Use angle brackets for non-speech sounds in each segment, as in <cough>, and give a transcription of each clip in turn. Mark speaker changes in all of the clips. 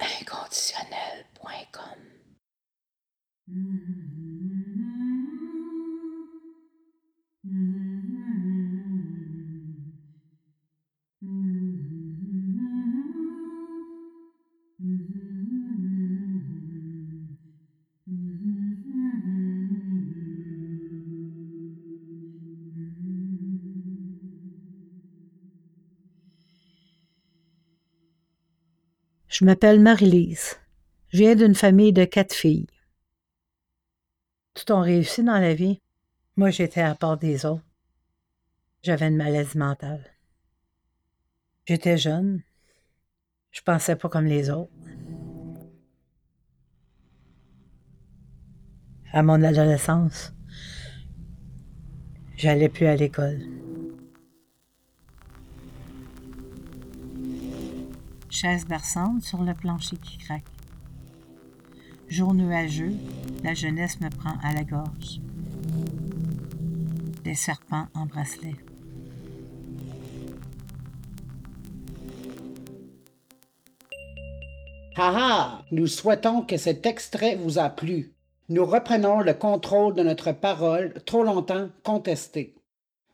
Speaker 1: inconditionnel.com. <laughs>
Speaker 2: Je m'appelle Marie-Lise. Je viens d'une famille de quatre filles. Tout ont réussi dans la vie. Moi, j'étais à part des autres. J'avais une maladie mentale. J'étais jeune. Je pensais pas comme les autres. À mon adolescence, j'allais plus à l'école. Chaise berçante sur le plancher qui craque. Jour nuageux, la jeunesse me prend à la gorge. Des serpents en bracelet.
Speaker 3: Ha ha! Nous souhaitons que cet extrait vous a plu. Nous reprenons le contrôle de notre parole trop longtemps contestée.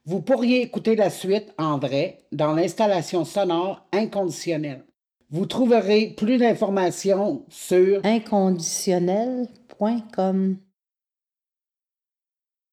Speaker 3: Vous pourriez écouter la suite en vrai dans l'installation sonore inconditionnelle. Vous trouverez plus d'informations sur
Speaker 1: inconditionnel.com.